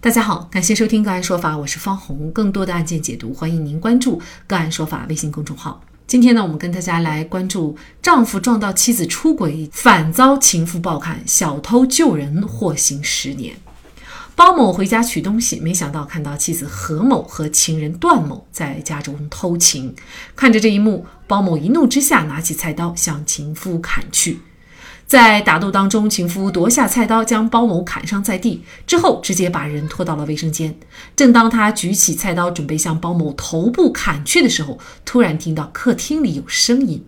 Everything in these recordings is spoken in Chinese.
大家好，感谢收听个案说法，我是方红。更多的案件解读，欢迎您关注个案说法微信公众号。今天呢，我们跟大家来关注：丈夫撞到妻子出轨，反遭情妇暴砍，小偷救人获刑十年。包某回家取东西，没想到看到妻子何某和情人段某在家中偷情。看着这一幕，包某一怒之下拿起菜刀向情夫砍去。在打斗当中，情夫夺下菜刀将包某砍伤在地，之后直接把人拖到了卫生间。正当他举起菜刀准备向包某头部砍去的时候，突然听到客厅里有声音。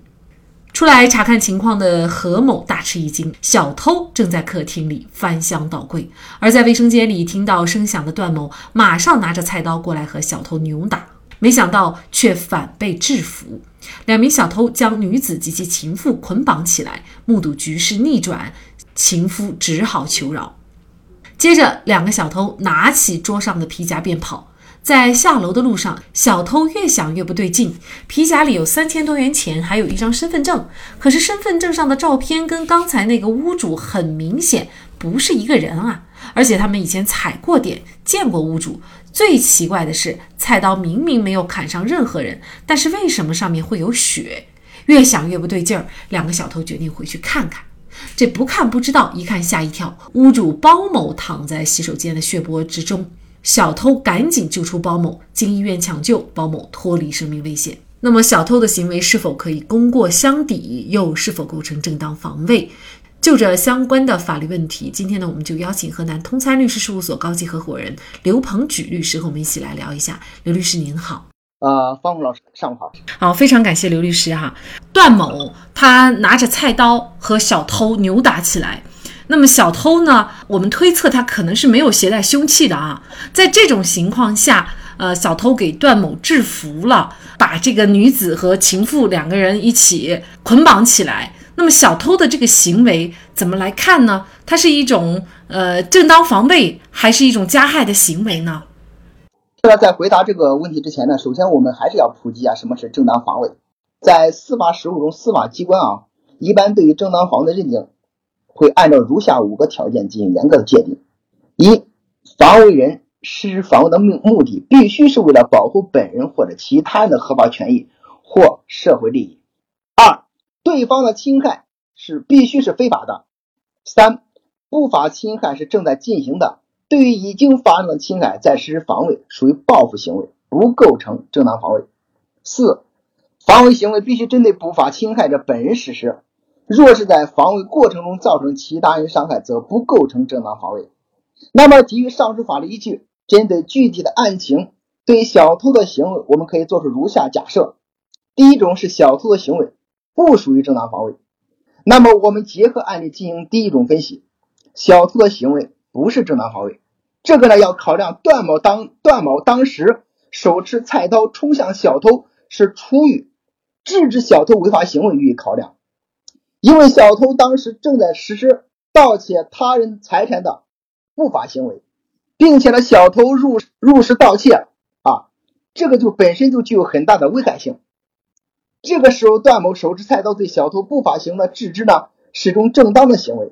出来查看情况的何某大吃一惊，小偷正在客厅里翻箱倒柜。而在卫生间里听到声响的段某，马上拿着菜刀过来和小偷扭打。没想到却反被制服，两名小偷将女子及其情妇捆绑起来，目睹局势逆转，情夫只好求饶。接着，两个小偷拿起桌上的皮夹便跑。在下楼的路上，小偷越想越不对劲，皮夹里有三千多元钱，还有一张身份证，可是身份证上的照片跟刚才那个屋主很明显不是一个人啊！而且他们以前踩过点，见过屋主。最奇怪的是，菜刀明明没有砍伤任何人，但是为什么上面会有血？越想越不对劲儿，两个小偷决定回去看看。这不看不知道，一看吓一跳，屋主包某躺在洗手间的血泊之中。小偷赶紧救出包某，经医院抢救，包某脱离生命危险。那么，小偷的行为是否可以功过相抵，又是否构成正当防卫？就着相关的法律问题，今天呢，我们就邀请河南通参律师事务所高级合伙人刘鹏举律师和我们一起来聊一下。刘律师您好，呃，方红老师上午好。好，非常感谢刘律师哈。段某他拿着菜刀和小偷扭打起来，那么小偷呢，我们推测他可能是没有携带凶器的啊。在这种情况下，呃，小偷给段某制服了，把这个女子和情妇两个人一起捆绑起来。那么小偷的这个行为怎么来看呢？它是一种呃正当防卫，还是一种加害的行为呢？那么在回答这个问题之前呢，首先我们还是要普及一下什么是正当防卫。在司法实务中，司法机关啊，一般对于正当防卫的认定，会按照如下五个条件进行严格的界定：一、防卫人实施防卫的目目的必须是为了保护本人或者其他人的合法权益或社会利益。对方的侵害是必须是非法的。三，不法侵害是正在进行的，对于已经发生的侵害再实施防卫，属于报复行为，不构成正当防卫。四，防卫行为必须针对不法侵害者本人实施，若是在防卫过程中造成其他人伤害，则不构成正当防卫。那么，基于上述法律依据，针对具体的案情，对小偷的行为，我们可以做出如下假设：第一种是小偷的行为。不属于正当防卫，那么我们结合案例进行第一种分析，小偷的行为不是正当防卫，这个呢要考量段某当段某当时手持菜刀冲向小偷是出于制止小偷违法行为予以考量，因为小偷当时正在实施盗窃他人财产的不法行为，并且呢小偷入入室盗窃啊，这个就本身就具有很大的危害性。这个时候，段某手持菜刀对小偷不法行为的制止呢，是种正当的行为；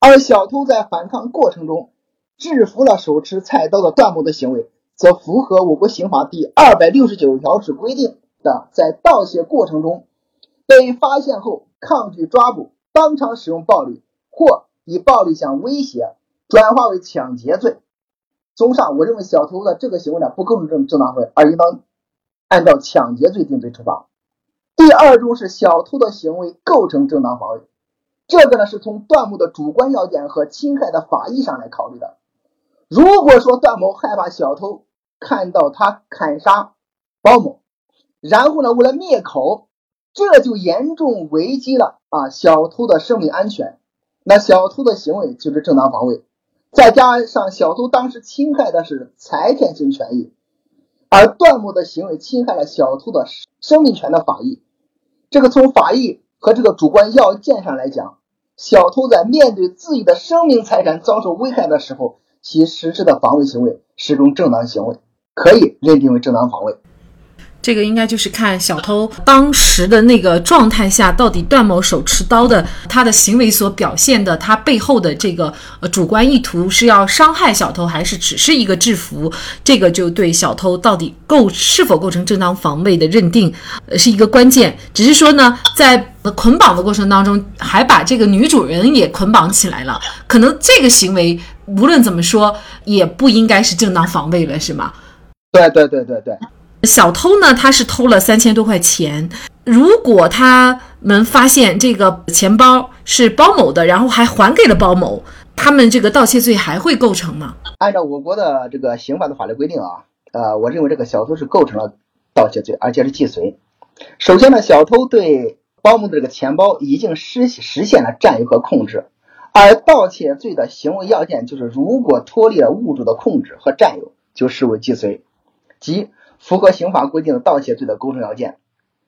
而小偷在反抗过程中制服了手持菜刀的段某的行为，则符合我国刑法第二百六十九条之规定的，在盗窃过程中被发现后抗拒抓捕、当场使用暴力或以暴力相威胁，转化为抢劫罪。综上，我认为小偷的这个行为呢，不构成正正当防卫，而应当按照抢劫罪定罪处罚。第二种是小偷的行为构成正当防卫，这个呢是从段某的主观要件和侵害的法益上来考虑的。如果说段某害怕小偷看到他砍杀包某，然后呢为了灭口，这就严重危及了啊小偷的生命安全，那小偷的行为就是正当防卫。再加上小偷当时侵害的是财产性权益，而段某的行为侵害了小偷的生命权的法益。这个从法益和这个主观要件上来讲，小偷在面对自己的生命财产遭受危害的时候，其实施的防卫行为是种正当行为，可以认定为正当防卫。这个应该就是看小偷当时的那个状态下，到底段某手持刀的他的行为所表现的，他背后的这个呃主观意图是要伤害小偷，还是只是一个制服？这个就对小偷到底构是否构成正当防卫的认定，呃是一个关键。只是说呢，在捆绑的过程当中，还把这个女主人也捆绑起来了，可能这个行为无论怎么说也不应该是正当防卫了，是吗？对对对对对。小偷呢，他是偷了三千多块钱。如果他们发现这个钱包是包某的，然后还还给了包某，他们这个盗窃罪还会构成吗？按照我国的这个刑法的法律规定啊，呃，我认为这个小偷是构成了盗窃罪，而且是既遂。首先呢，小偷对包某的这个钱包已经实实现了占有和控制，而盗窃罪的行为要件就是如果脱离了物主的控制和占有，就视为既遂，即。符合刑法规定的盗窃罪的构成要件，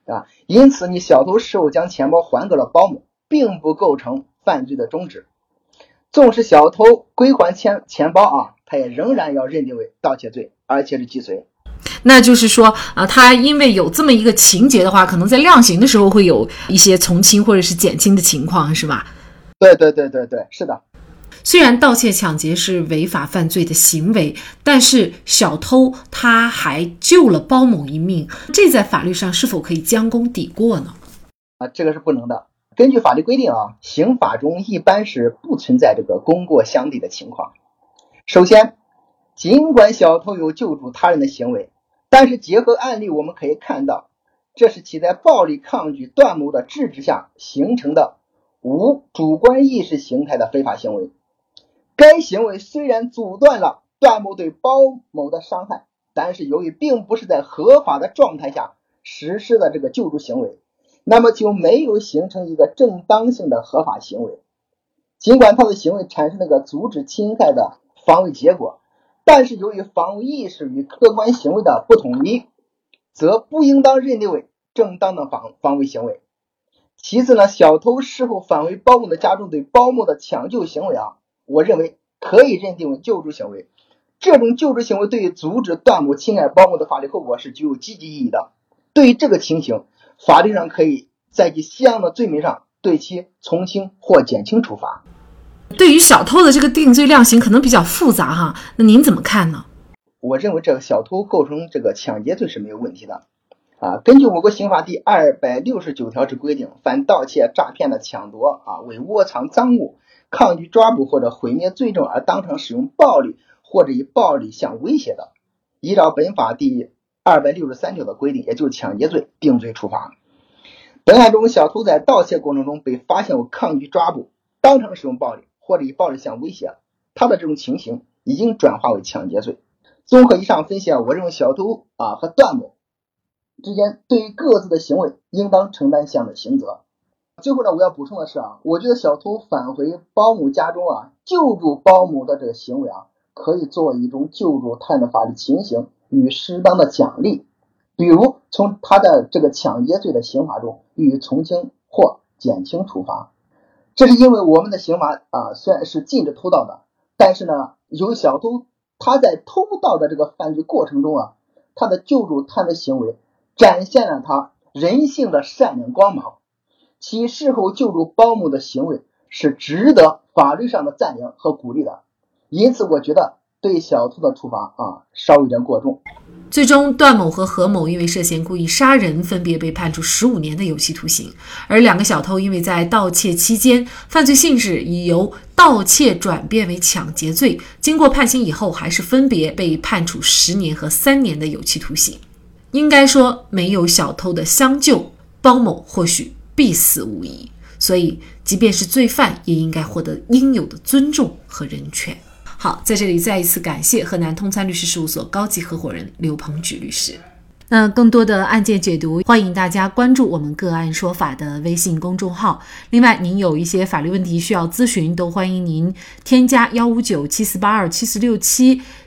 啊，因此你小偷事后将钱包还给了保姆，并不构成犯罪的中止。纵使小偷归还钱钱包啊，他也仍然要认定为盗窃罪，而且是既遂。那就是说啊，他因为有这么一个情节的话，可能在量刑的时候会有一些从轻或者是减轻的情况，是吧？对对对对对，是的。虽然盗窃、抢劫是违法犯罪的行为，但是小偷他还救了包某一命，这在法律上是否可以将功抵过呢？啊，这个是不能的。根据法律规定啊，刑法中一般是不存在这个功过相抵的情况。首先，尽管小偷有救助他人的行为，但是结合案例我们可以看到，这是其在暴力抗拒段某的制止下形成的无主观意识形态的非法行为。该行为虽然阻断了段某对包某的伤害，但是由于并不是在合法的状态下实施的这个救助行为，那么就没有形成一个正当性的合法行为。尽管他的行为产生了个阻止侵害的防卫结果，但是由于防卫意识与客观行为的不统一，则不应当认定为正当的防防卫行为。其次呢，小偷事后返回包某的家中对包某的抢救行为啊。我认为可以认定为救助行为，这种救助行为对于阻止段某侵害保姆的法律后果是具有积极意义的。对于这个情形，法律上可以在其相应的罪名上对其从轻或减轻处罚。对于小偷的这个定罪量刑可能比较复杂哈，那您怎么看呢？我认为这个小偷构成这个抢劫罪是没有问题的啊。根据我国刑法第二百六十九条之规定，凡盗窃、诈骗的抢夺啊，为窝藏赃物。抗拒抓捕或者毁灭罪证而当场使用暴力或者以暴力相威胁的，依照本法第二百六十三条的规定，也就是抢劫罪定罪处罚。本案中，小偷在盗窃过程中被发现有抗拒抓捕、当场使用暴力或者以暴力相威胁，他的这种情形已经转化为抢劫罪。综合以上分析啊，我认为小偷啊和段某之间对于各自的行为应当承担相应的刑责。最后呢，我要补充的是啊，我觉得小偷返回包某家中啊，救助包某的这个行为啊，可以作为一种救助他人的法律情形与适当的奖励，比如从他的这个抢劫罪的刑罚中予以从轻或减轻处罚。这是因为我们的刑法啊，虽然是禁止偷盗的，但是呢，有小偷他在偷盗的这个犯罪过程中啊，他的救助他人的行为展现了他人性的善良光芒。其事后救助包某的行为是值得法律上的赞扬和鼓励的，因此我觉得对小偷的处罚啊稍有点过重。最终，段某和何某因为涉嫌故意杀人，分别被判处十五年的有期徒刑；而两个小偷因为在盗窃期间犯罪性质已由盗窃转变为抢劫罪，经过判刑以后，还是分别被判处十年和三年的有期徒刑。应该说，没有小偷的相救，包某或许。必死无疑，所以即便是罪犯，也应该获得应有的尊重和人权。好，在这里再一次感谢河南通参律师事务所高级合伙人刘鹏举律师。那更多的案件解读，欢迎大家关注我们“个案说法”的微信公众号。另外，您有一些法律问题需要咨询，都欢迎您添加幺五九七四八二七四六七